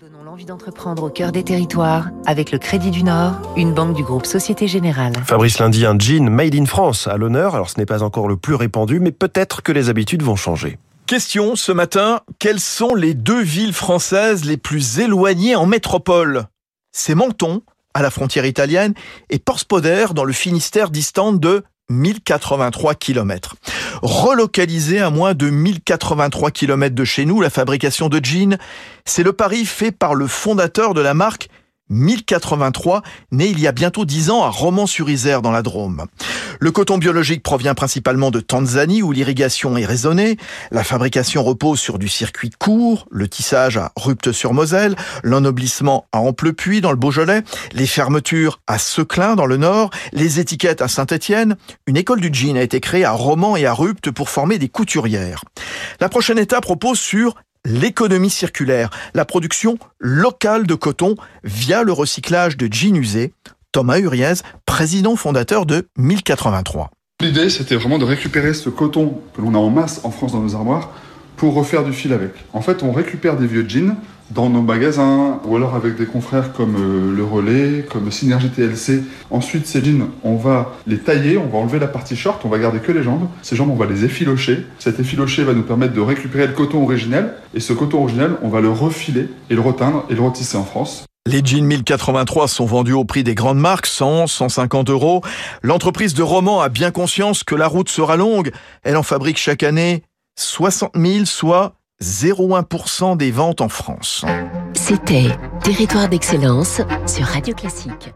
Donnons l'envie d'entreprendre au cœur des territoires avec le Crédit du Nord, une banque du groupe Société Générale. Fabrice Lundi, un jean made in France à l'honneur. Alors ce n'est pas encore le plus répandu, mais peut-être que les habitudes vont changer. Question ce matin, quelles sont les deux villes françaises les plus éloignées en métropole? C'est Menton, à la frontière italienne, et Porspoder, dans le Finistère, distante de 1083 km. Relocalisé à moins de 1083 km de chez nous, la fabrication de jeans, c'est le pari fait par le fondateur de la marque 1083, né il y a bientôt 10 ans à Romans-sur-Isère dans la Drôme. Le coton biologique provient principalement de Tanzanie où l'irrigation est raisonnée. La fabrication repose sur du circuit court, le tissage à Rupte-sur-Moselle, l'ennoblissement à Amplepuis dans le Beaujolais, les fermetures à Seclin dans le Nord, les étiquettes à Saint-Étienne. Une école du jean a été créée à Romans et à Rupte pour former des couturières. La prochaine étape repose sur l'économie circulaire, la production locale de coton via le recyclage de jeans usés. Thomas Uriez, président fondateur de 1083. L'idée, c'était vraiment de récupérer ce coton que l'on a en masse en France dans nos armoires pour refaire du fil avec. En fait, on récupère des vieux jeans dans nos magasins ou alors avec des confrères comme euh, Le Relais, comme Synergie TLC. Ensuite, ces jeans, on va les tailler, on va enlever la partie short, on va garder que les jambes. Ces jambes, on va les effilocher. Cet effiloché va nous permettre de récupérer le coton originel et ce coton originel, on va le refiler et le reteindre et le retisser en France. Les jeans 1083 sont vendus au prix des grandes marques, 100, 150 euros. L'entreprise de Roman a bien conscience que la route sera longue. Elle en fabrique chaque année 60 000, soit 0,1% des ventes en France. C'était Territoire d'excellence sur Radio Classique.